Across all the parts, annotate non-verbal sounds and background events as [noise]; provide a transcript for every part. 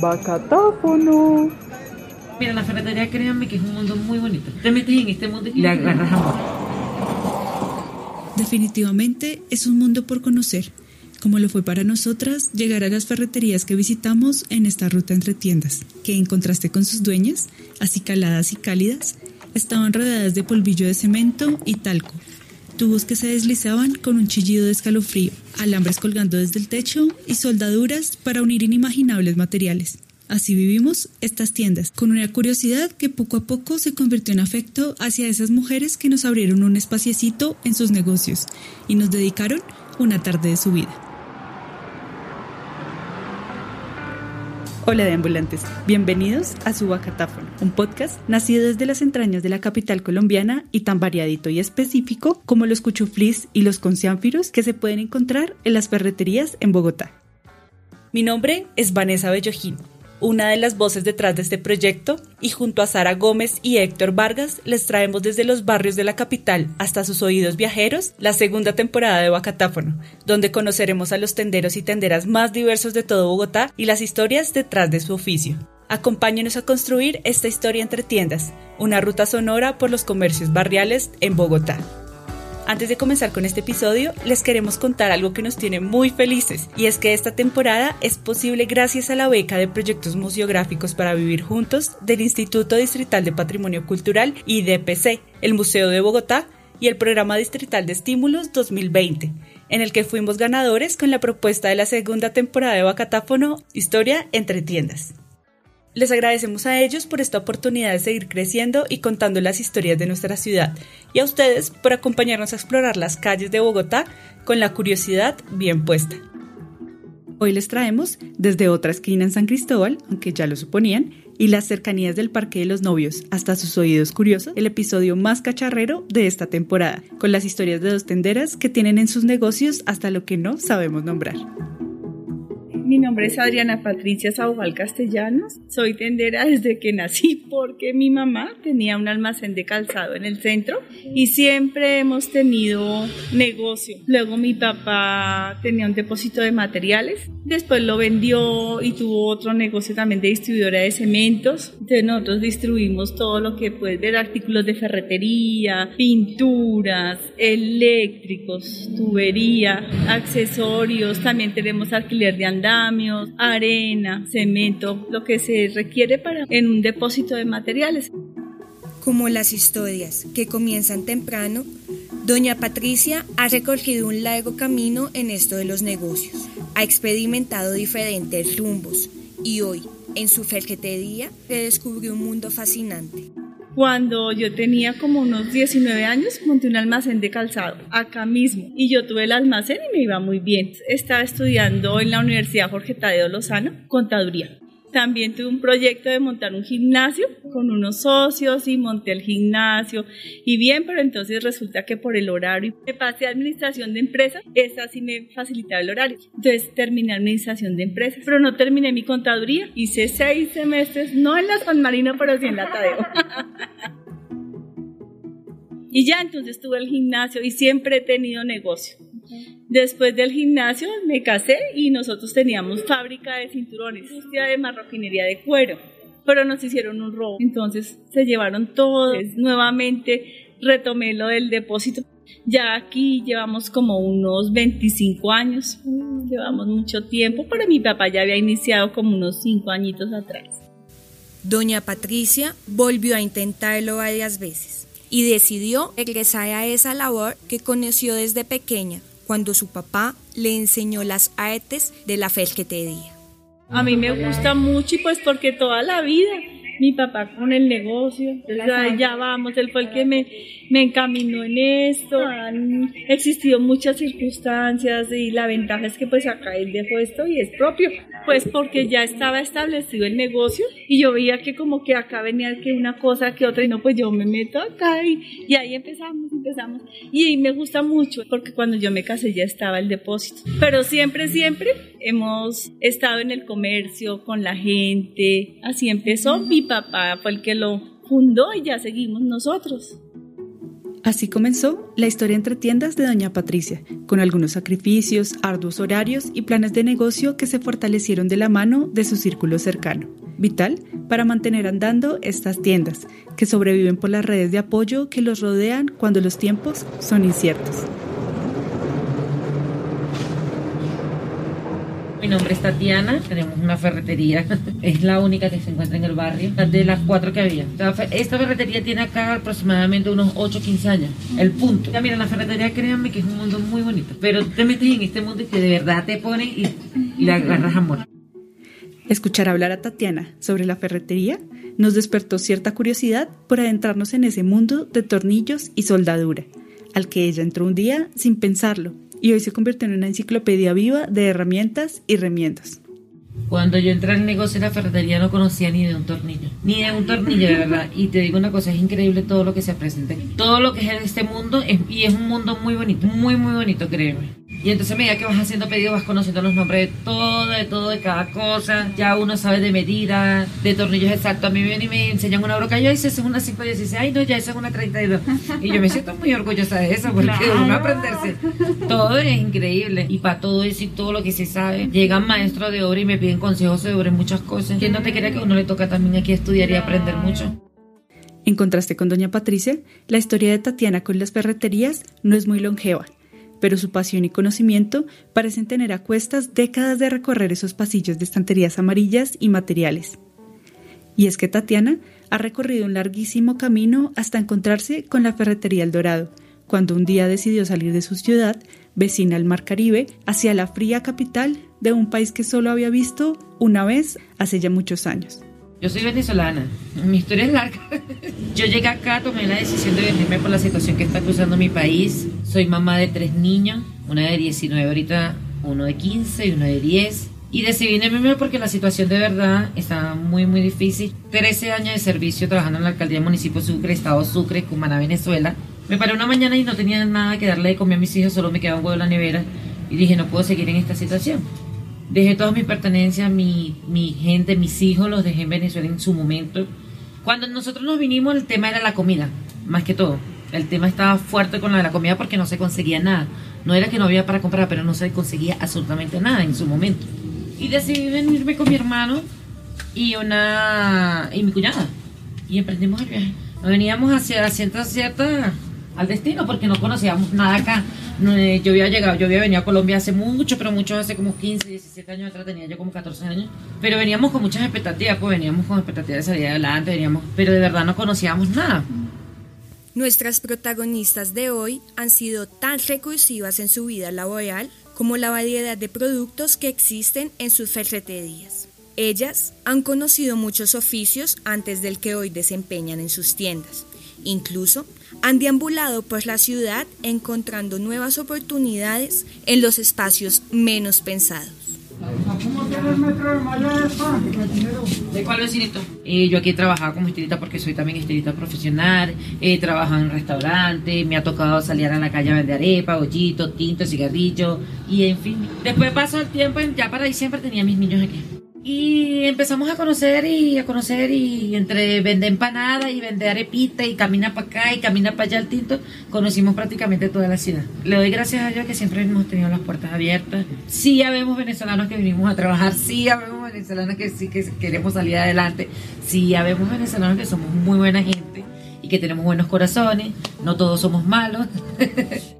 Bacatáfono. Mira, la ferretería, créanme que es un mundo muy bonito. Te metes en este mundo y le agarras amor. Definitivamente es un mundo por conocer, como lo fue para nosotras llegar a las ferreterías que visitamos en esta ruta entre tiendas, que en contraste con sus dueñas, así caladas y cálidas, estaban rodeadas de polvillo de cemento y talco, tubos que se deslizaban con un chillido de escalofrío, alambres colgando desde el techo y soldaduras para unir inimaginables materiales. Así vivimos estas tiendas, con una curiosidad que poco a poco se convirtió en afecto hacia esas mujeres que nos abrieron un espaciecito en sus negocios y nos dedicaron una tarde de su vida. Hola de ambulantes, bienvenidos a Subacatáfono, un podcast nacido desde las entrañas de la capital colombiana y tan variadito y específico como los cuchuflis y los conciánfiros que se pueden encontrar en las ferreterías en Bogotá. Mi nombre es Vanessa Bellojín una de las voces detrás de este proyecto, y junto a Sara Gómez y Héctor Vargas les traemos desde los barrios de la capital hasta sus oídos viajeros la segunda temporada de Bacatáfono, donde conoceremos a los tenderos y tenderas más diversos de todo Bogotá y las historias detrás de su oficio. Acompáñenos a construir esta historia entre tiendas, una ruta sonora por los comercios barriales en Bogotá. Antes de comenzar con este episodio, les queremos contar algo que nos tiene muy felices, y es que esta temporada es posible gracias a la beca de proyectos museográficos para vivir juntos del Instituto Distrital de Patrimonio Cultural y DPC, el Museo de Bogotá y el Programa Distrital de Estímulos 2020, en el que fuimos ganadores con la propuesta de la segunda temporada de Bacatáfono Historia entre tiendas. Les agradecemos a ellos por esta oportunidad de seguir creciendo y contando las historias de nuestra ciudad y a ustedes por acompañarnos a explorar las calles de Bogotá con la curiosidad bien puesta. Hoy les traemos desde otra esquina en San Cristóbal, aunque ya lo suponían, y las cercanías del Parque de los Novios hasta sus oídos curiosos, el episodio más cacharrero de esta temporada, con las historias de dos tenderas que tienen en sus negocios hasta lo que no sabemos nombrar. Nombre es Adriana Patricia Saujal Castellanos. Soy tendera desde que nací porque mi mamá tenía un almacén de calzado en el centro y siempre hemos tenido negocio. Luego mi papá tenía un depósito de materiales, después lo vendió y tuvo otro negocio también de distribuidora de cementos. Nosotros distribuimos todo lo que puedes ver, artículos de ferretería, pinturas, eléctricos, tubería, accesorios, también tenemos alquiler de andar arena, cemento, lo que se requiere para en un depósito de materiales. Como las historias que comienzan temprano, Doña Patricia ha recorrido un largo camino en esto de los negocios, ha experimentado diferentes rumbos y hoy, en su ferretería, redescubrió un mundo fascinante. Cuando yo tenía como unos 19 años, monté un almacén de calzado acá mismo y yo tuve el almacén y me iba muy bien. Estaba estudiando en la Universidad Jorge Tadeo Lozano, contaduría. También tuve un proyecto de montar un gimnasio con unos socios y monté el gimnasio y bien, pero entonces resulta que por el horario me pasé a administración de empresas, esa sí me facilitaba el horario. Entonces terminé administración de empresas, pero no terminé mi contaduría. Hice seis semestres, no en la San Marino, pero sí en la Tadeo. [laughs] y ya entonces tuve el gimnasio y siempre he tenido negocio. Después del gimnasio me casé y nosotros teníamos fábrica de cinturones, de marroquinería de cuero, pero nos hicieron un robo. Entonces se llevaron todo. Nuevamente retomé lo del depósito. Ya aquí llevamos como unos 25 años, llevamos mucho tiempo, pero mi papá ya había iniciado como unos 5 añitos atrás. Doña Patricia volvió a intentarlo varias veces y decidió regresar a esa labor que conoció desde pequeña, cuando su papá le enseñó las artes de la ferretería. A mí me gusta mucho y pues porque toda la vida mi papá con el negocio, ya vamos, él fue el que me, me encaminó en esto, han existido muchas circunstancias y la ventaja es que pues acá él dejó esto y es propio, pues porque ya estaba establecido el negocio y yo veía que como que acá venía que una cosa que otra y no, pues yo me meto acá y, y ahí empezamos, empezamos. Y me gusta mucho porque cuando yo me casé ya estaba el depósito, pero siempre, siempre hemos estado en el comercio con la gente, así empezó, mi papá fue el que lo fundó y ya seguimos nosotros. Así comenzó la historia entre tiendas de Doña Patricia, con algunos sacrificios, arduos horarios y planes de negocio que se fortalecieron de la mano de su círculo cercano. Vital para mantener andando estas tiendas, que sobreviven por las redes de apoyo que los rodean cuando los tiempos son inciertos. Mi nombre es Tatiana, tenemos una ferretería, [laughs] es la única que se encuentra en el barrio, de las cuatro que había. Esta ferretería tiene acá aproximadamente unos 8 o 15 años, el punto. Ya mira, la ferretería, créanme que es un mundo muy bonito, pero te metes en este mundo y que de verdad te pone y, y le agarras amor. Escuchar hablar a Tatiana sobre la ferretería nos despertó cierta curiosidad por adentrarnos en ese mundo de tornillos y soldadura, al que ella entró un día sin pensarlo y hoy se convirtió en una enciclopedia viva de herramientas y remiendos. Cuando yo entré al negocio de la ferretería no conocía ni de un tornillo, ni de un tornillo de verdad. Y te digo una cosa, es increíble todo lo que se presenta. Todo lo que es en este mundo y es un mundo muy bonito, muy muy bonito, créeme. Y entonces a medida que vas haciendo pedidos vas conociendo los nombres de todo, de todo, de cada cosa. Ya uno sabe de medida, de tornillos exactos. A mí me vienen y me enseñan una broca. Yo, esa es una 516. Ay, no, ya esa es una 32. Y yo me siento muy orgullosa de eso porque uno aprenderse. Todo es increíble. Y para todo eso y todo lo que se sabe, llegan maestros de obra y me piden consejos sobre muchas cosas. ¿Quién no te crea que a uno le toca también aquí estudiar y aprender mucho? En contraste con Doña Patricia, la historia de Tatiana con las ferreterías no es muy longeva pero su pasión y conocimiento parecen tener a cuestas décadas de recorrer esos pasillos de estanterías amarillas y materiales. Y es que Tatiana ha recorrido un larguísimo camino hasta encontrarse con la ferretería El Dorado, cuando un día decidió salir de su ciudad, vecina al Mar Caribe, hacia la fría capital de un país que solo había visto una vez hace ya muchos años. Yo soy venezolana, mi historia es larga. Yo llegué acá, tomé la decisión de venirme por la situación que está cruzando mi país. Soy mamá de tres niños, una de 19 ahorita, uno de 15 y uno de 10. Y decidí venirme porque la situación de verdad está muy, muy difícil. 13 años de servicio trabajando en la alcaldía del municipio Sucre, Estado Sucre, Cumaná, Venezuela. Me paré una mañana y no tenía nada que darle de comer a mis hijos, solo me quedaba un huevo en la nevera. Y dije, no puedo seguir en esta situación. Dejé todas mis pertenencias, mi, mi gente, mis hijos, los dejé en Venezuela en su momento. Cuando nosotros nos vinimos, el tema era la comida, más que todo. El tema estaba fuerte con la comida porque no se conseguía nada. No era que no había para comprar, pero no se conseguía absolutamente nada en su momento. Y decidí venirme con mi hermano y una y mi cuñada. Y emprendimos el viaje. Nos veníamos hacia cierta, cierta al destino porque no conocíamos nada acá. Eh, yo había llegado, yo había venido a Colombia hace mucho, pero mucho, hace como 15, 17 años atrás, tenía yo como 14 años, pero veníamos con muchas expectativas, pues veníamos con expectativas de salir adelante, veníamos, pero de verdad no conocíamos nada. Nuestras protagonistas de hoy han sido tan recursivas en su vida laboral como la variedad de productos que existen en sus ferreterías. Ellas han conocido muchos oficios antes del que hoy desempeñan en sus tiendas. Incluso han deambulado por la ciudad encontrando nuevas oportunidades en los espacios menos pensados. ¿De cuál vecinito? Eh, yo aquí he trabajado como estilista porque soy también estilista profesional, he trabajado en restaurantes, me ha tocado salir a la calle a vender arepa, hoyito, tinto, cigarrillo y en fin. Después pasó el tiempo, ya para diciembre tenía mis niños aquí. Y empezamos a conocer y a conocer y entre vender empanada y vender arepita y camina para acá y camina para allá el tinto, conocimos prácticamente toda la ciudad. Le doy gracias a Dios que siempre hemos tenido las puertas abiertas. Sí habemos venezolanos que vinimos a trabajar, sí habemos venezolanos que sí que queremos salir adelante, sí habemos venezolanos que somos muy buena gente y que tenemos buenos corazones, no todos somos malos. [laughs]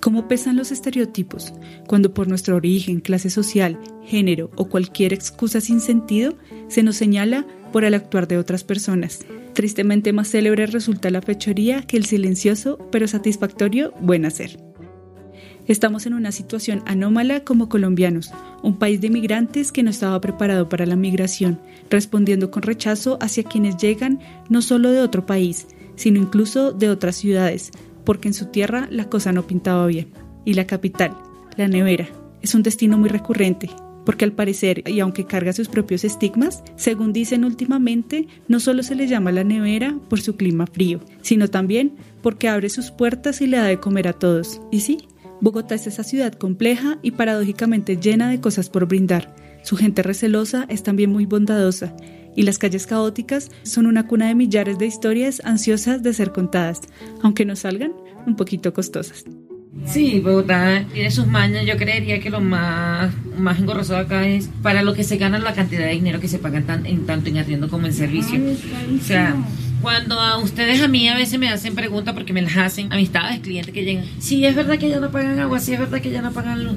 ¿Cómo pesan los estereotipos cuando por nuestro origen, clase social, género o cualquier excusa sin sentido se nos señala por el actuar de otras personas? Tristemente más célebre resulta la fechoría que el silencioso pero satisfactorio buen hacer. Estamos en una situación anómala como colombianos, un país de migrantes que no estaba preparado para la migración, respondiendo con rechazo hacia quienes llegan no solo de otro país, sino incluso de otras ciudades, porque en su tierra la cosa no pintaba bien. Y la capital, la nevera, es un destino muy recurrente, porque al parecer, y aunque carga sus propios estigmas, según dicen últimamente, no solo se le llama la nevera por su clima frío, sino también porque abre sus puertas y le da de comer a todos. Y sí, Bogotá es esa ciudad compleja y paradójicamente llena de cosas por brindar. Su gente recelosa es también muy bondadosa y las calles caóticas son una cuna de millares de historias ansiosas de ser contadas, aunque nos salgan un poquito costosas. Sí, Bogotá tiene sus mañas. Yo creería que lo más, más engorroso acá es para lo que se gana la cantidad de dinero que se pagan tan, en tanto en arriendo como en servicio. O sea, cuando a ustedes a mí a veces me hacen preguntas porque me las hacen, amistades, clientes que llegan, sí, es verdad que ya no pagan agua, sí, es verdad que ya no pagan luz.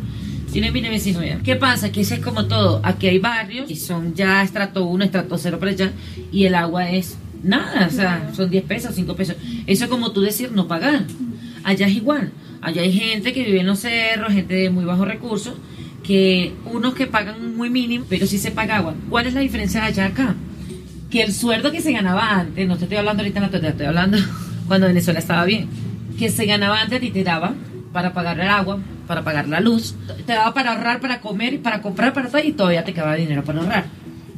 Tiene mi vecino ya. ¿Qué pasa? Que eso es como todo. Aquí hay barrios que son ya estrato 1, estrato 0 para allá y el agua es nada, o sea, son 10 pesos, 5 pesos. Eso es como tú decir no pagar. Allá es igual. Allá hay gente que vive en los cerros, gente de muy bajos recursos, que unos que pagan muy mínimo, pero sí se paga agua. ¿Cuál es la diferencia allá acá? Que el sueldo que se ganaba antes, no te estoy hablando ahorita en la estoy hablando [laughs] cuando Venezuela estaba bien, que se ganaba antes y te daba para pagar el agua, para pagar la luz, te daba para ahorrar, para comer, para comprar, para todo, y todavía te quedaba dinero para ahorrar.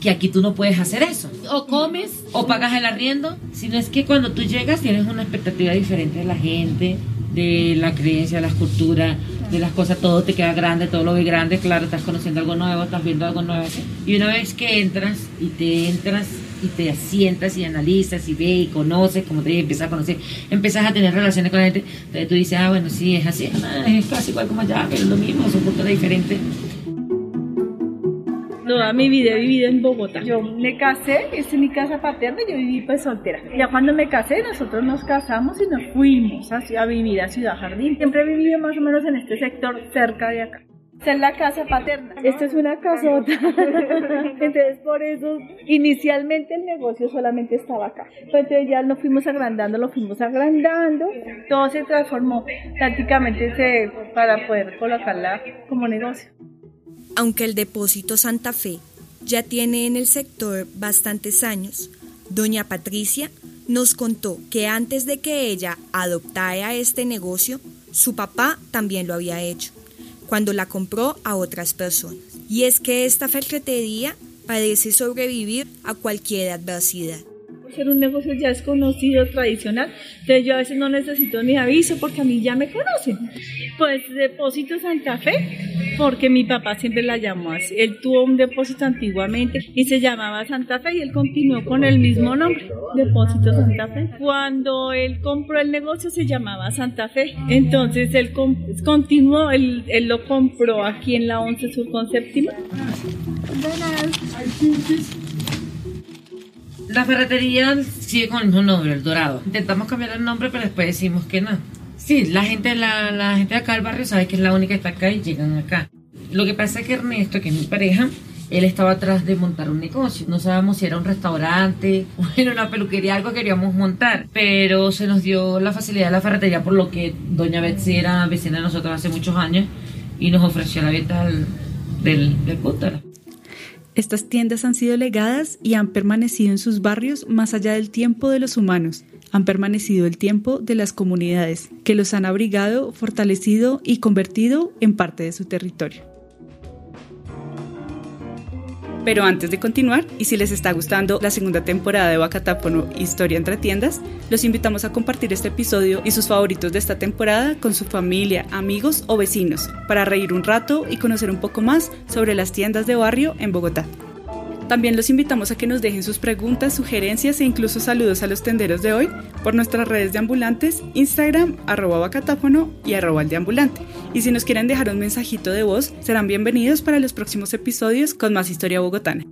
Que aquí tú no puedes hacer eso. O comes o pagas el arriendo, sino es que cuando tú llegas tienes una expectativa diferente de la gente, de la creencia, de la escultura, de las cosas, todo te queda grande, todo lo ve grande, claro, estás conociendo algo nuevo, estás viendo algo nuevo. Y una vez que entras y te entras y te sientas y analizas y ves y conoces, como te dije, empiezas a conocer, empiezas a tener relaciones con la gente, entonces tú dices, ah, bueno, sí, es así, ah, es casi igual como allá, pero es lo mismo, son culturas diferentes. Toda mi vida he vivido en Bogotá. Yo me casé, esta es mi casa paterna, yo viví pues soltera. Ya cuando me casé, nosotros nos casamos y nos fuimos a, vivir a Ciudad Jardín. Siempre he vivido más o menos en este sector cerca de acá. Esta es la casa paterna. Esta es una casota. [laughs] Entonces, por eso, inicialmente el negocio solamente estaba acá. Entonces, ya lo fuimos agrandando, lo fuimos agrandando. Todo se transformó prácticamente para poder colocarla como negocio. Aunque el depósito Santa Fe ya tiene en el sector bastantes años, doña Patricia nos contó que antes de que ella adoptara este negocio, su papá también lo había hecho, cuando la compró a otras personas. Y es que esta ferretería parece sobrevivir a cualquier adversidad ser un negocio ya es conocido, tradicional, entonces yo a veces no necesito ni aviso porque a mí ya me conocen. Pues Depósito Santa Fe, porque mi papá siempre la llamó así. Él tuvo un depósito antiguamente y se llamaba Santa Fe y él continuó con el mismo nombre, Depósito Santa Fe. Cuando él compró el negocio se llamaba Santa Fe, entonces él continuó, él, él lo compró aquí en la 11 Sur con séptima. La ferretería sigue con el mismo nombre, El Dorado. Intentamos cambiar el nombre, pero después decimos que no. Sí, la gente, la, la gente de acá del barrio sabe que es la única que está acá y llegan acá. Lo que pasa es que Ernesto, que es mi pareja, él estaba atrás de montar un negocio. No sabíamos si era un restaurante [laughs] o era una peluquería, algo queríamos montar. Pero se nos dio la facilidad de la ferretería por lo que doña Betsy era vecina de nosotros hace muchos años y nos ofreció la venta del, del, del estas tiendas han sido legadas y han permanecido en sus barrios más allá del tiempo de los humanos. Han permanecido el tiempo de las comunidades, que los han abrigado, fortalecido y convertido en parte de su territorio. Pero antes de continuar, y si les está gustando la segunda temporada de Bacatáfono Historia entre tiendas, los invitamos a compartir este episodio y sus favoritos de esta temporada con su familia, amigos o vecinos, para reír un rato y conocer un poco más sobre las tiendas de barrio en Bogotá. También los invitamos a que nos dejen sus preguntas, sugerencias e incluso saludos a los tenderos de hoy por nuestras redes de ambulantes, Instagram, arroba bacatáfono y arroba el. Y si nos quieren dejar un mensajito de voz, serán bienvenidos para los próximos episodios con más historia bogotana.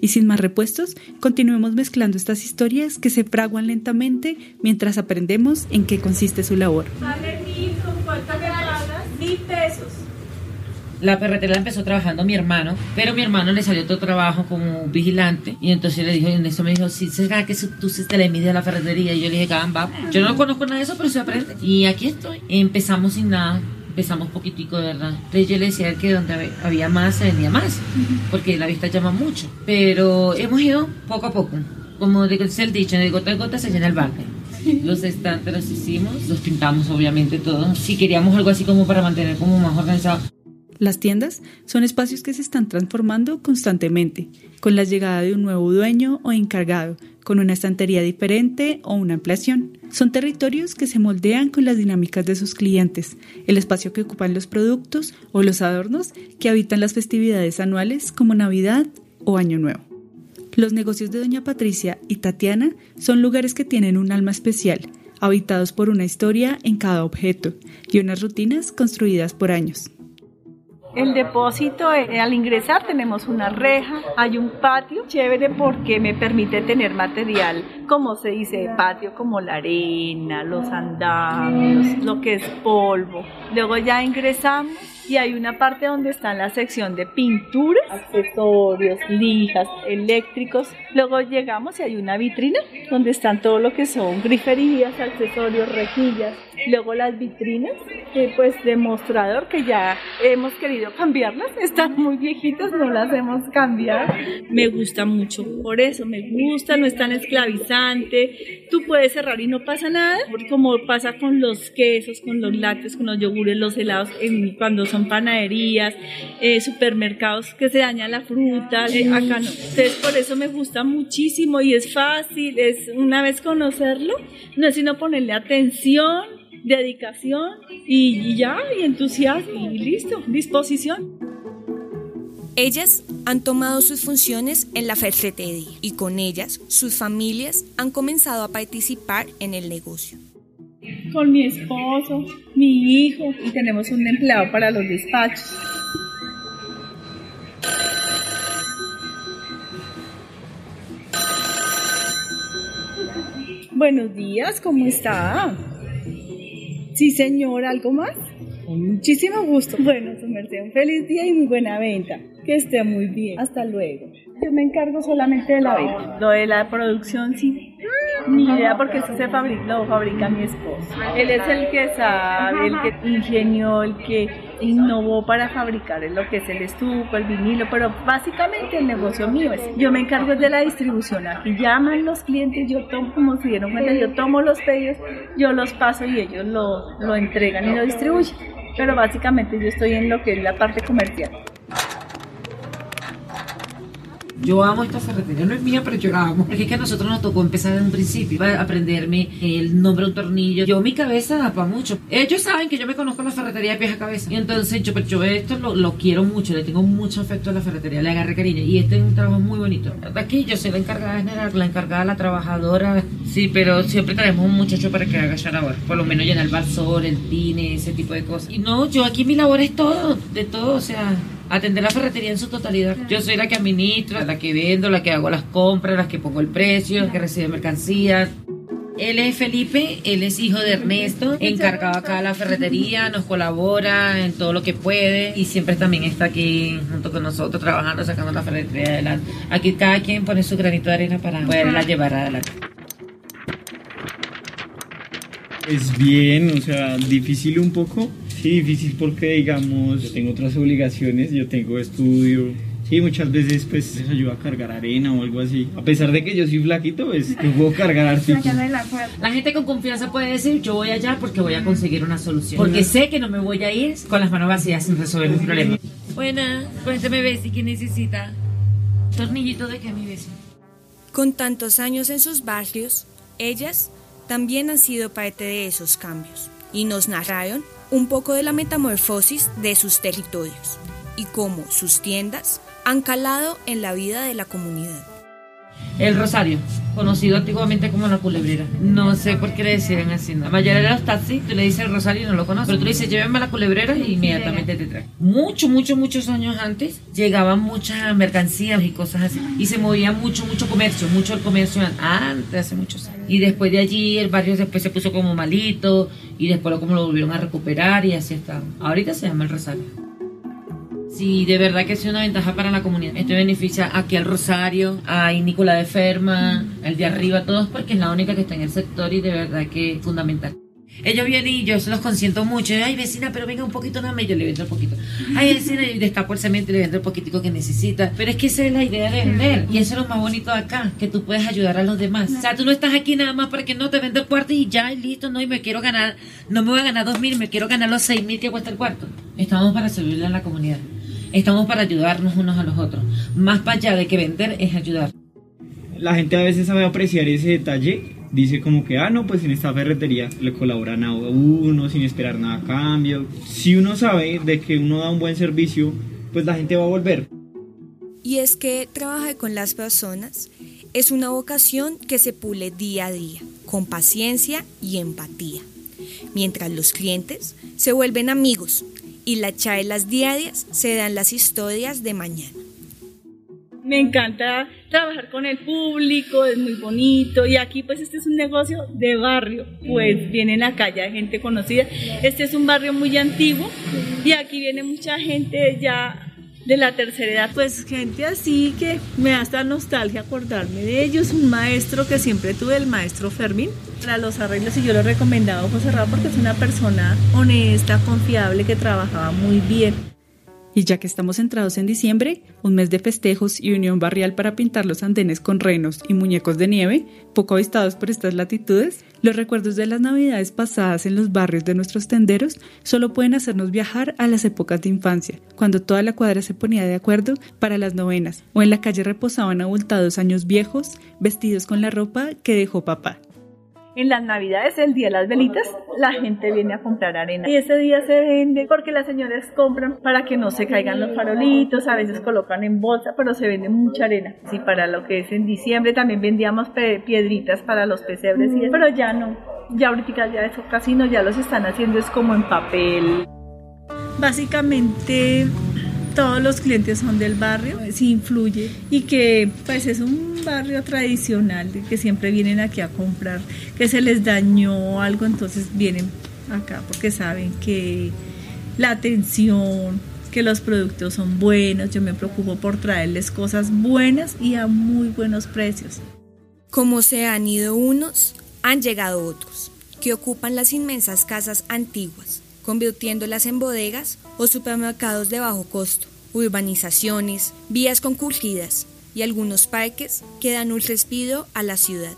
Y sin más repuestos, continuemos mezclando estas historias que se fraguan lentamente mientras aprendemos en qué consiste su labor mil, con cuántas mil pesos. La ferretería empezó trabajando mi hermano, pero mi hermano le salió otro trabajo como vigilante y entonces le dijo, en eso me dijo, si se que tú se te le mide a la ferretería y yo le dije, va, yo no conozco nada de eso, pero se aprende. Y aquí estoy. Empezamos sin nada, empezamos poquitico, de verdad. Entonces yo le decía que donde había más se vendía más, porque la vista llama mucho. Pero hemos ido poco a poco. Como dice el dicho, de gota en gota se llena el balde. [laughs] Los estantes los hicimos, los pintamos obviamente todos. Si queríamos algo así como para mantener como más organizado, las tiendas son espacios que se están transformando constantemente, con la llegada de un nuevo dueño o encargado, con una estantería diferente o una ampliación. Son territorios que se moldean con las dinámicas de sus clientes, el espacio que ocupan los productos o los adornos que habitan las festividades anuales como Navidad o Año Nuevo. Los negocios de Doña Patricia y Tatiana son lugares que tienen un alma especial, habitados por una historia en cada objeto y unas rutinas construidas por años. El depósito, eh, al ingresar tenemos una reja, hay un patio chévere porque me permite tener material, como se dice, patio como la arena, los andamios, lo que es polvo. Luego ya ingresamos y hay una parte donde está la sección de pinturas, accesorios, lijas, eléctricos. Luego llegamos y hay una vitrina donde están todo lo que son griferías, accesorios, rejillas. Luego las vitrinas, pues demostrador que ya hemos querido cambiarlas, están muy viejitas, no las hemos cambiado. Me gusta mucho por eso, me gusta, no es tan esclavizante. Tú puedes cerrar y no pasa nada, como pasa con los quesos, con los lácteos, con los yogures, los helados, en, cuando son panaderías, eh, supermercados que se daña la fruta, eh, acá no. Entonces por eso me gusta muchísimo y es fácil, es una vez conocerlo, no es sino ponerle atención, dedicación y, ya, y entusiasmo y listo, disposición. Ellas han tomado sus funciones en la ferretería y con ellas sus familias han comenzado a participar en el negocio con mi esposo, mi hijo y tenemos un empleado para los despachos. Buenos días, ¿cómo está? Sí, señor, ¿algo más? Con muchísimo gusto. Bueno, su merced, un feliz día y muy buena venta. Que esté muy bien. Hasta luego. Yo me encargo solamente de la venta. Lo de la producción sí ni idea porque eso se fabrica, lo fabrica mi esposo. Él es el que sabe, el que ingenió, el que innovó para fabricar lo que es el estuco, el vinilo, pero básicamente el negocio mío es, yo me encargo de la distribución, aquí llaman los clientes, yo tomo, como se dieron cuenta, yo tomo los pedidos, yo los paso y ellos lo, lo entregan y lo distribuyen, pero básicamente yo estoy en lo que es la parte comercial. Yo amo esta ferretería, no es mía, pero yo la amo. Porque es que a nosotros nos tocó empezar desde un principio, a aprenderme el nombre de un tornillo. Yo mi cabeza da para mucho. Ellos saben que yo me conozco la ferretería de pies a cabeza. Y entonces yo, yo esto lo, lo, quiero mucho, le tengo mucho afecto a la ferretería, le agarré cariño. Y este es un trabajo muy bonito. Aquí yo soy la encargada de generar, la encargada, la trabajadora. Sí, pero siempre tenemos un muchacho para que haga ahora. Por lo menos llenar el balsor, el tine, ese tipo de cosas. Y no, yo aquí mi labor es todo, de todo, o sea atender la ferretería en su totalidad. Yo soy la que administra, la que vendo, la que hago las compras, la que pongo el precio, la que recibe mercancía. Él es Felipe, él es hijo de Ernesto, encargado acá de la ferretería, nos colabora en todo lo que puede y siempre también está aquí junto con nosotros trabajando, sacando la ferretería adelante. Aquí cada quien pone su granito de arena para poderla llevar adelante. Es bien, o sea, difícil un poco, Sí, difícil porque, digamos, yo tengo otras obligaciones, yo tengo estudio. Sí, muchas veces pues les ayuda a cargar arena o algo así. A pesar de que yo soy flaquito, pues que puedo cargar [laughs] artículos. La gente con confianza puede decir, yo voy allá porque voy a conseguir una solución. Porque sé que no me voy a ir con las manos vacías sin resolver un problema. Buena, cuénteme Bessie, ¿qué necesita? Tornillito de qué, mi vecino. Con tantos años en sus barrios, ellas también han sido parte de esos cambios y nos narraron un poco de la metamorfosis de sus territorios y cómo sus tiendas han calado en la vida de la comunidad. El Rosario, conocido antiguamente como la culebrera. No sé por qué le decían así. La mayoría de los taxis, tú le dices el Rosario y no lo conoces. Pero tú le dices, llévenme a la culebrera y inmediatamente te traen. Mucho, mucho, muchos años antes llegaban muchas mercancías y cosas así. Y se movía mucho, mucho comercio, mucho el comercio antes, hace muchos años. Y después de allí el barrio después se puso como malito y después como lo volvieron a recuperar y así está. Ahorita se llama el Rosario. Sí, de verdad que es una ventaja para la comunidad. Esto beneficia aquí al Rosario, a Nicola de Ferma, el de arriba, todos porque es la única que está en el sector y de verdad que es fundamental. Ellos vienen y yo se los consiento mucho. Ay, vecina, pero venga un poquito nada más. Yo le vendo un poquito. Ay, vecina, y destapo el cemento y le vendo el poquitico que necesita. Pero es que esa es la idea de vender. Y eso es lo más bonito de acá, que tú puedes ayudar a los demás. O sea, tú no estás aquí nada más para que no te venda el cuarto y ya, listo, no, y me quiero ganar, no me voy a ganar dos mil, me quiero ganar los seis mil que cuesta el cuarto. Estamos para servirle a la comunidad. Estamos para ayudarnos unos a los otros. Más para allá de que vender es ayudar. La gente a veces sabe apreciar ese detalle. Dice como que, ah, no, pues en esta ferretería le colaboran a uno sin esperar nada a cambio. Si uno sabe de que uno da un buen servicio, pues la gente va a volver. y es que trabajar con las personas es una vocación que se pule día a día, con paciencia y empatía, mientras los clientes se vuelven amigos y las charlas diarias se dan las historias de mañana. Me encanta trabajar con el público, es muy bonito y aquí pues este es un negocio de barrio, pues viene en la calle gente conocida. Este es un barrio muy antiguo y aquí viene mucha gente ya de la tercera edad. Pues gente así que me da hasta nostalgia acordarme de ellos. Un maestro que siempre tuve, el maestro Fermín, para los arreglos y yo lo he recomendado José Raúl porque es una persona honesta, confiable, que trabajaba muy bien. Y ya que estamos entrados en diciembre, un mes de festejos y unión barrial para pintar los andenes con renos y muñecos de nieve, poco avistados por estas latitudes, los recuerdos de las navidades pasadas en los barrios de nuestros tenderos solo pueden hacernos viajar a las épocas de infancia, cuando toda la cuadra se ponía de acuerdo para las novenas, o en la calle reposaban abultados años viejos, vestidos con la ropa que dejó papá. En las navidades, el día de las velitas, la gente viene a comprar arena. Y ese día se vende porque las señoras compran para que no se caigan los farolitos, a veces colocan en bolsa, pero se vende mucha arena. Sí, para lo que es en diciembre también vendíamos piedritas para los pesebres, y pero ya no. Ya ahorita ya eso casi no, ya los están haciendo es como en papel. Básicamente todos los clientes son del barrio, sí influye y que pues es un barrio tradicional que siempre vienen aquí a comprar, que se les dañó algo, entonces vienen acá porque saben que la atención, que los productos son buenos, yo me preocupo por traerles cosas buenas y a muy buenos precios. Como se han ido unos, han llegado otros, que ocupan las inmensas casas antiguas, convirtiéndolas en bodegas o supermercados de bajo costo, urbanizaciones, vías concurridas y algunos parques que dan un respiro a la ciudad.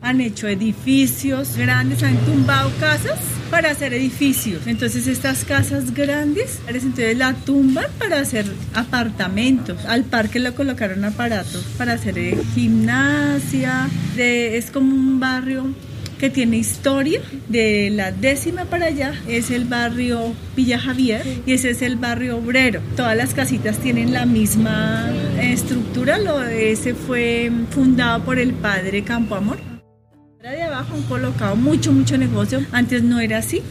Han hecho edificios grandes, han tumbado casas para hacer edificios. Entonces estas casas grandes, entonces la tumban para hacer apartamentos. Al parque le colocaron aparatos para hacer gimnasia. es como un barrio que tiene historia. De la décima para allá es el barrio Villa Javier y ese es el barrio obrero. Todas las casitas tienen la misma estructura. Lo, ese fue fundado por el padre Campo Amor. De abajo han colocado mucho, mucho negocio. Antes no era así.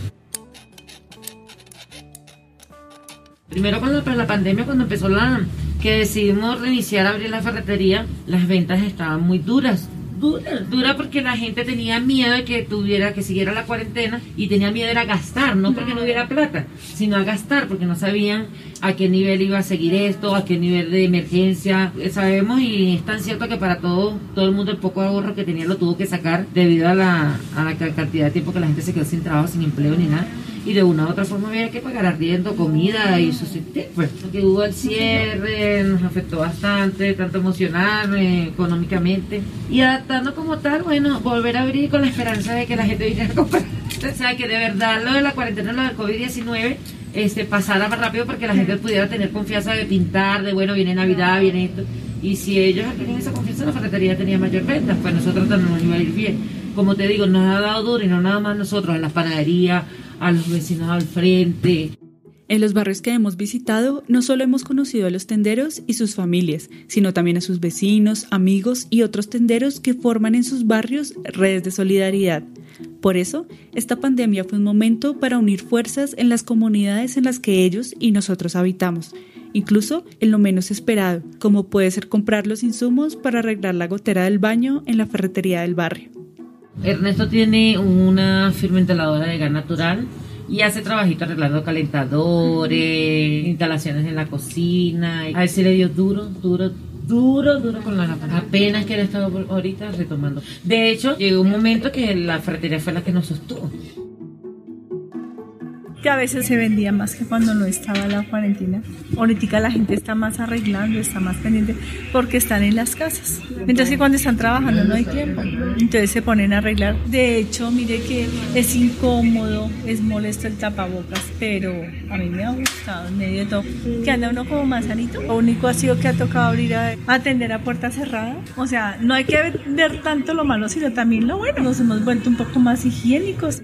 Primero cuando para la pandemia, cuando empezó la que decidimos reiniciar abrir la ferretería, las ventas estaban muy duras dura, dura porque la gente tenía miedo de que tuviera que siguiera la cuarentena y tenía miedo de a gastar, no porque no hubiera plata, sino a gastar porque no sabían a qué nivel iba a seguir esto, a qué nivel de emergencia. Sabemos y es tan cierto que para todo, todo el mundo el poco ahorro que tenía lo tuvo que sacar debido a la, a la cantidad de tiempo que la gente se quedó sin trabajo, sin empleo ni nada y de una u otra forma había que pagar arriendo, comida y subsistir. Pues que hubo el cierre, nos afectó bastante, tanto emocional, eh, económicamente. Y adaptando como tal, bueno, volver a abrir con la esperanza de que la gente viniera a comprar. [laughs] O sea, que de verdad lo de la cuarentena, lo del COVID-19, este, pasara más rápido porque la gente pudiera tener confianza de pintar, de bueno, viene Navidad, viene esto. Y si ellos tenían esa confianza, la ferretería tenía mayor venta, pues nosotros también nos iba a ir bien. Como te digo, nos ha dado duro y no nada más nosotros, en la panadería, a los vecinos al frente. En los barrios que hemos visitado, no solo hemos conocido a los tenderos y sus familias, sino también a sus vecinos, amigos y otros tenderos que forman en sus barrios redes de solidaridad. Por eso, esta pandemia fue un momento para unir fuerzas en las comunidades en las que ellos y nosotros habitamos, incluso en lo menos esperado, como puede ser comprar los insumos para arreglar la gotera del baño en la ferretería del barrio. Ernesto tiene una firma instaladora de gas natural y hace trabajito arreglando calentadores, instalaciones en la cocina. A ver si le dio duro, duro, duro, duro con la Apenas que él estaba ahorita retomando. De hecho, llegó un momento que la ferretería fue la que nos sostuvo que a veces se vendía más que cuando no estaba la cuarentena. Ahorita la gente está más arreglando, está más pendiente porque están en las casas. Mientras que cuando están trabajando no hay tiempo. Entonces se ponen a arreglar. De hecho, mire que es incómodo, es molesto el tapabocas, pero a mí me ha gustado en medio de todo. Que anda uno como más sanito. Lo único ha sido que ha tocado abrir a atender a puerta cerrada. O sea, no hay que ver tanto lo malo, sino también lo bueno. Nos hemos vuelto un poco más higiénicos.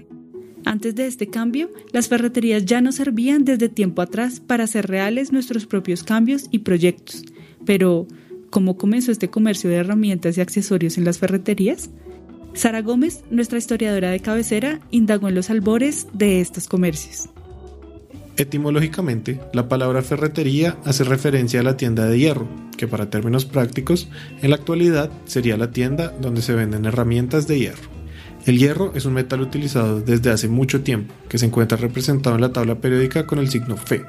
Antes de este cambio, las ferreterías ya nos servían desde tiempo atrás para hacer reales nuestros propios cambios y proyectos. Pero, ¿cómo comenzó este comercio de herramientas y accesorios en las ferreterías? Sara Gómez, nuestra historiadora de cabecera, indagó en los albores de estos comercios. Etimológicamente, la palabra ferretería hace referencia a la tienda de hierro, que para términos prácticos, en la actualidad sería la tienda donde se venden herramientas de hierro. El hierro es un metal utilizado desde hace mucho tiempo, que se encuentra representado en la tabla periódica con el signo Fe.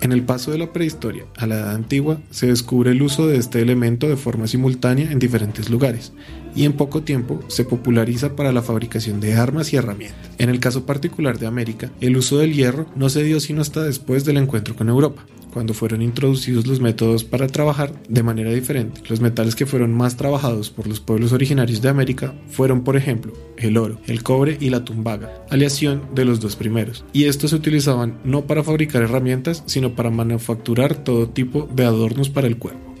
En el paso de la prehistoria a la edad antigua se descubre el uso de este elemento de forma simultánea en diferentes lugares, y en poco tiempo se populariza para la fabricación de armas y herramientas. En el caso particular de América, el uso del hierro no se dio sino hasta después del encuentro con Europa, cuando fueron introducidos los métodos para trabajar de manera diferente. Los metales que fueron más trabajados por los pueblos originarios de América fueron, por ejemplo, el oro, el cobre y la tumbaga, aleación de los dos primeros. Y estos se utilizaban no para fabricar herramientas, sino para manufacturar todo tipo de adornos para el cuerpo.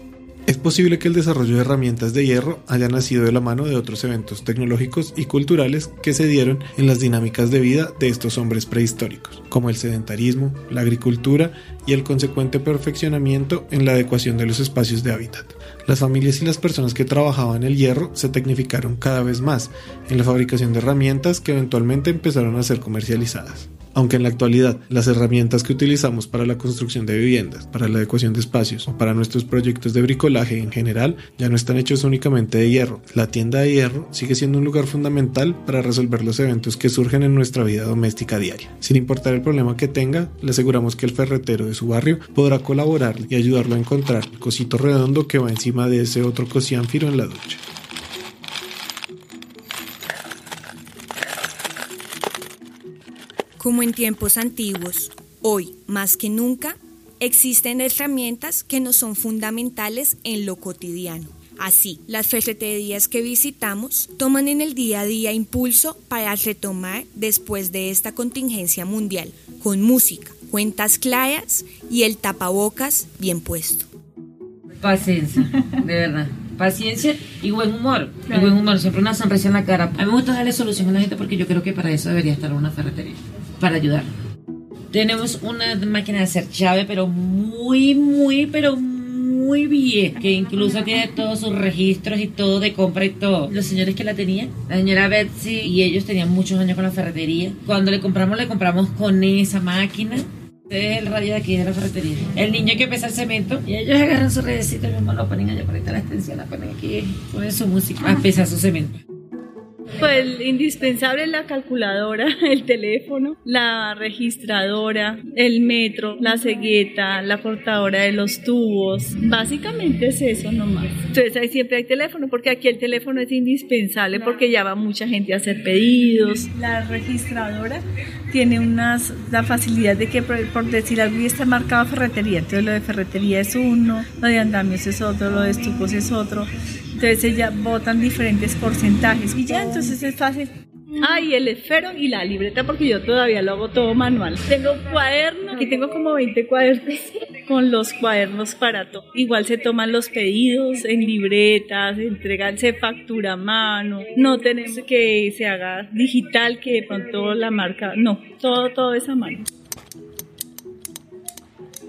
Es posible que el desarrollo de herramientas de hierro haya nacido de la mano de otros eventos tecnológicos y culturales que se dieron en las dinámicas de vida de estos hombres prehistóricos, como el sedentarismo, la agricultura y el consecuente perfeccionamiento en la adecuación de los espacios de hábitat. Las familias y las personas que trabajaban el hierro se tecnificaron cada vez más en la fabricación de herramientas que eventualmente empezaron a ser comercializadas aunque en la actualidad las herramientas que utilizamos para la construcción de viviendas, para la adecuación de espacios o para nuestros proyectos de bricolaje en general ya no están hechos únicamente de hierro. La tienda de hierro sigue siendo un lugar fundamental para resolver los eventos que surgen en nuestra vida doméstica diaria. Sin importar el problema que tenga, le aseguramos que el ferretero de su barrio podrá colaborar y ayudarlo a encontrar el cosito redondo que va encima de ese otro cosiánfiro en la ducha. Como en tiempos antiguos, hoy más que nunca, existen herramientas que nos son fundamentales en lo cotidiano. Así, las ferreterías que visitamos toman en el día a día impulso para retomar después de esta contingencia mundial, con música, cuentas claras y el tapabocas bien puesto. Paciencia, de verdad. Paciencia y buen humor. Y buen humor, siempre una sonrisa en la cara. A mí me gusta darle solución a la gente porque yo creo que para eso debería estar una ferretería para ayudar. Tenemos una máquina de hacer llave, pero muy, muy, pero muy vieja, que incluso tiene todos sus registros y todo de compra y todo. Los señores que la tenían, la señora Betsy y ellos tenían muchos años con la ferretería. Cuando le compramos, le compramos con esa máquina. Este es el radio de aquí de la ferretería. El niño que pesa el cemento y ellos agarran su redecito y mismo lo ponen allá por ahí la extensión, la ponen aquí, ponen su música, a pesar su cemento. Pues indispensable la calculadora, [laughs] el teléfono, la registradora, el metro, la cegueta, la cortadora de los tubos. Básicamente es eso nomás. Entonces ahí siempre hay teléfono porque aquí el teléfono es indispensable porque ya va mucha gente a hacer pedidos. La registradora tiene unas, la facilidad de que, por, decir algo, y está marcado ferretería. Entonces lo de ferretería es uno, lo de andamios es otro, lo de estupos es otro. Entonces ya votan diferentes porcentajes y ya entonces es fácil. Ah, y el esfero y la libreta porque yo todavía lo hago todo manual. Tengo cuadernos, aquí tengo como 20 cuadernos [laughs] con los cuadernos para todo. Igual se toman los pedidos en libretas, entregan, se factura a mano. No tenemos que se haga digital, que de pronto la marca, no, todo, todo es a mano.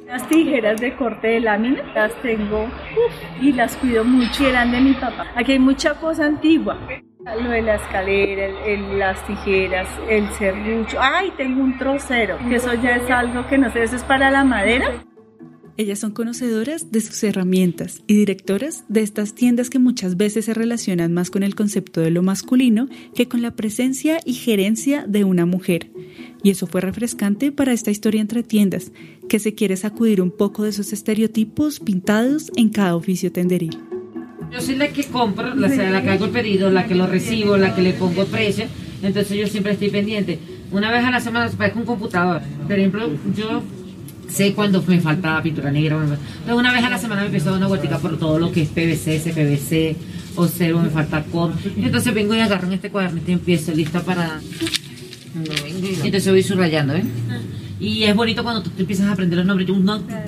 Las tijeras de corte de lámina las tengo y las cuido mucho y eran de mi papá. Aquí hay mucha cosa antigua. Lo de la escalera, las tijeras, el serrucho. ¡Ay! Tengo un trocero, eso ya es algo que no sé, eso es para la madera. Ellas son conocedoras de sus herramientas y directoras de estas tiendas que muchas veces se relacionan más con el concepto de lo masculino que con la presencia y gerencia de una mujer. Y eso fue refrescante para esta historia entre tiendas, que se quiere sacudir un poco de esos estereotipos pintados en cada oficio tenderil. Yo soy la que compro, la, la que hago el pedido, la que lo recibo, la que le pongo precio, entonces yo siempre estoy pendiente. Una vez a la semana se parece un computador. Por ejemplo, yo sé cuando me falta pintura negra. Entonces una vez a la semana me empiezo a dar una vueltica por todo lo que es PVC, CPVC, o cero, me falta com. Entonces vengo y agarro en este cuadernito y empiezo lista para... Y entonces voy subrayando, ¿eh? Y es bonito cuando tú empiezas a aprender los nombres. Yo,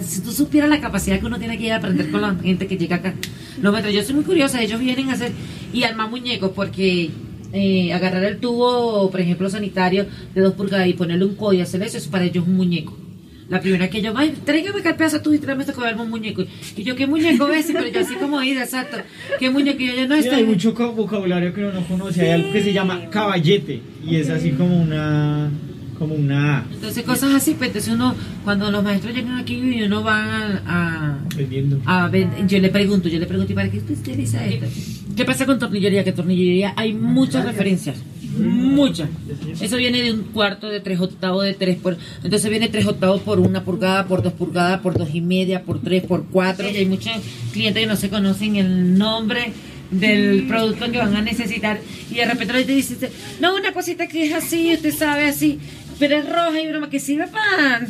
si tú supieras la capacidad que uno tiene que aprender con la gente que llega acá. Los metros, yo soy muy curiosa, ellos vienen a hacer y armar muñecos porque eh, agarrar el tubo, por ejemplo, sanitario de dos pulgadas y ponerle un código y hacer eso, es para ellos un muñeco. La primera que yo, ay, tráigame el pedazo tú y tráeme esto con un muñeco. Y yo, ¿qué muñeco ese? Pero yo así como ir, exacto. ¿Qué muñeco? Y yo, ya no Sí, hay mucho vocabulario que uno no conoce. Hay algo que se llama caballete y es así como una como una. Entonces cosas así, pues entonces uno, cuando los maestros llegan aquí y uno va a, Vendiendo. a yo le pregunto, yo le pregunto, ¿y para qué usted utiliza esto? ¿Qué pasa con tornillería? Que tornillería hay muchas referencias, muchas. Eso viene de un cuarto, de tres octavos, de tres por... Entonces viene tres octavos por una pulgada, por dos pulgadas, por dos y media, por tres, por cuatro. Y hay muchos clientes que no se conocen el nombre del producto que van a necesitar y de repente le dice no una cosita que es así usted sabe así pero es roja y broma que sirve para [laughs]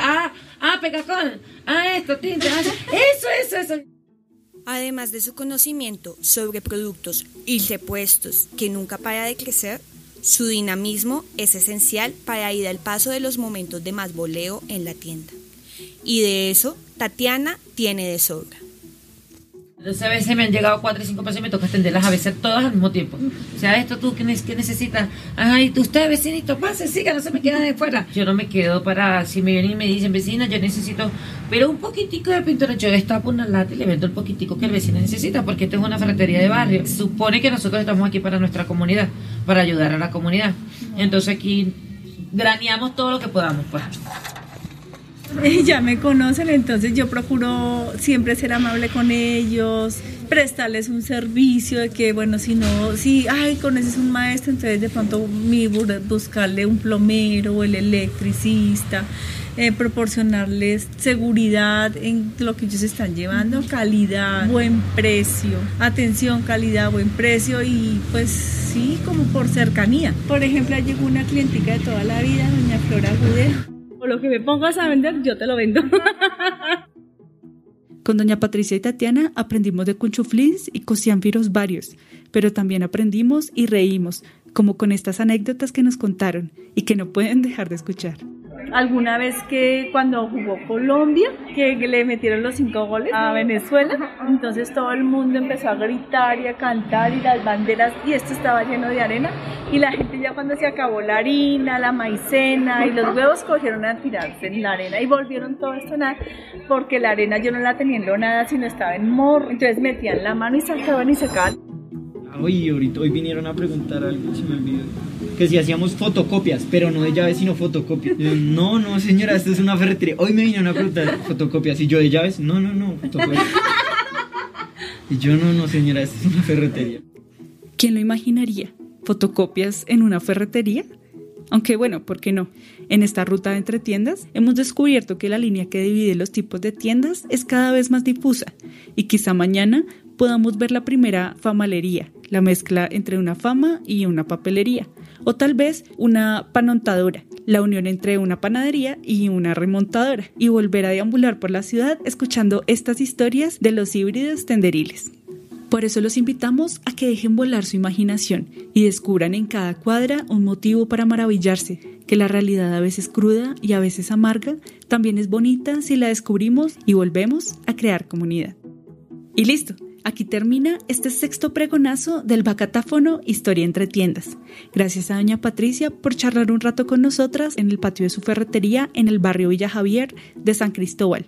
ah ah pegacón ah esto tinta ah, eso eso eso Además de su conocimiento sobre productos y repuestos que nunca para de crecer, su dinamismo es esencial para ir al paso de los momentos de más voleo en la tienda. Y de eso, Tatiana tiene de sobra. Entonces a veces me han llegado cuatro y cinco personas y me toca atenderlas a veces todas al mismo tiempo. O sea, esto tú, ¿qué, ne- qué necesitas? Ay, tú, usted, vecinito, pase, siga, no se me queda de fuera. Yo no me quedo para, si me vienen y me dicen, vecina, yo necesito, pero un poquitico de pintura. Yo destapo una lata y le vendo el poquitico que el vecino necesita, porque esto es una ferretería de barrio. Supone que nosotros estamos aquí para nuestra comunidad, para ayudar a la comunidad. Entonces aquí graneamos todo lo que podamos, pues. [laughs] ya me conocen, entonces yo procuro siempre ser amable con ellos, prestarles un servicio de que, bueno, si no, si, ay, conoces un maestro, entonces de pronto mi bu- buscarle un plomero o el electricista, eh, proporcionarles seguridad en lo que ellos están llevando, calidad, buen precio, atención, calidad, buen precio y pues sí, como por cercanía. Por ejemplo, llegó una clientica de toda la vida, doña Flora Gudero. Lo que me pongas a vender, yo te lo vendo. Con doña Patricia y Tatiana aprendimos de cunchuflins y cociánfiros varios, pero también aprendimos y reímos, como con estas anécdotas que nos contaron y que no pueden dejar de escuchar. Alguna vez que cuando jugó Colombia, que le metieron los cinco goles a Venezuela, entonces todo el mundo empezó a gritar y a cantar y las banderas y esto estaba lleno de arena y la gente ya cuando se acabó la harina, la maicena y los huevos cogieron a tirarse en la arena y volvieron todo esto nada porque la arena yo no la tenía en nada sino estaba en morro, entonces metían la mano y sacaban y sacaban Hoy, ahorita, hoy vinieron a preguntar algo, se me olvidó. Que si hacíamos fotocopias, pero no de llaves, sino fotocopias. Yo, no, no, señora, esto es una ferretería. Hoy me vinieron a preguntar fotocopias. Y yo de llaves, no, no, no, fotocopias. Y yo, no, no, señora, esto es una ferretería. ¿Quién lo imaginaría? ¿Fotocopias en una ferretería? Aunque bueno, ¿por qué no? En esta ruta entre tiendas hemos descubierto que la línea que divide los tipos de tiendas es cada vez más difusa y quizá mañana podamos ver la primera famalería, la mezcla entre una fama y una papelería, o tal vez una panontadora, la unión entre una panadería y una remontadora, y volver a deambular por la ciudad escuchando estas historias de los híbridos tenderiles. Por eso los invitamos a que dejen volar su imaginación y descubran en cada cuadra un motivo para maravillarse, que la realidad a veces cruda y a veces amarga también es bonita si la descubrimos y volvemos a crear comunidad. Y listo, aquí termina este sexto pregonazo del Bacatáfono Historia entre tiendas. Gracias a doña Patricia por charlar un rato con nosotras en el patio de su ferretería en el barrio Villa Javier de San Cristóbal.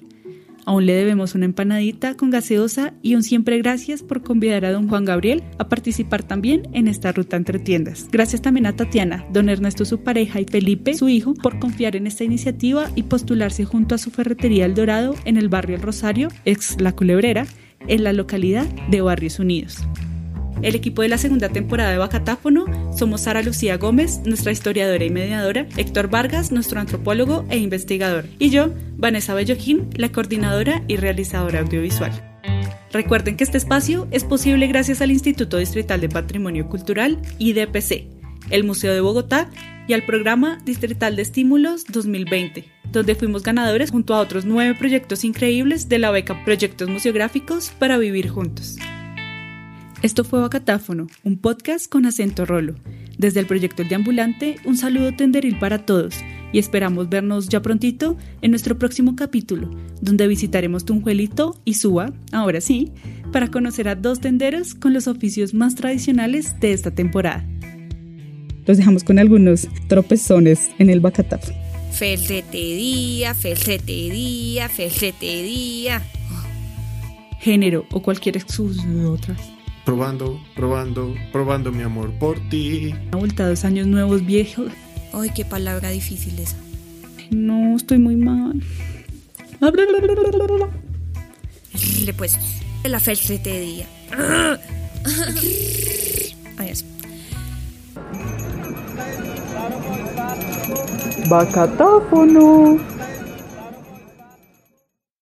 Aún le debemos una empanadita con gaseosa y un siempre gracias por convidar a don Juan Gabriel a participar también en esta ruta entre tiendas. Gracias también a Tatiana, don Ernesto su pareja y Felipe su hijo por confiar en esta iniciativa y postularse junto a su ferretería El Dorado en el barrio El Rosario, ex La Culebrera, en la localidad de Barrios Unidos. El equipo de la segunda temporada de Bacatáfono somos Sara Lucía Gómez, nuestra historiadora y mediadora, Héctor Vargas, nuestro antropólogo e investigador, y yo, Vanessa Belloquín, la coordinadora y realizadora audiovisual. Recuerden que este espacio es posible gracias al Instituto Distrital de Patrimonio Cultural, IDPC, el Museo de Bogotá y al Programa Distrital de Estímulos 2020, donde fuimos ganadores junto a otros nueve proyectos increíbles de la beca Proyectos Museográficos para Vivir Juntos. Esto fue Bacatáfono, un podcast con acento rolo. Desde el proyecto El Deambulante, un saludo tenderil para todos y esperamos vernos ya prontito en nuestro próximo capítulo, donde visitaremos Tunjuelito y Suba, ahora sí, para conocer a dos tenderos con los oficios más tradicionales de esta temporada. Los dejamos con algunos tropezones en el Bacatáfono. Ferretería, ferretería, ferretería. Género o cualquier excusa otra. Probando, probando, probando mi amor por ti. Una vuelta a dos años nuevos viejos. Ay, qué palabra difícil esa. No, estoy muy mal. Le pues, la ferretería. Ay, así. Bacatáfono.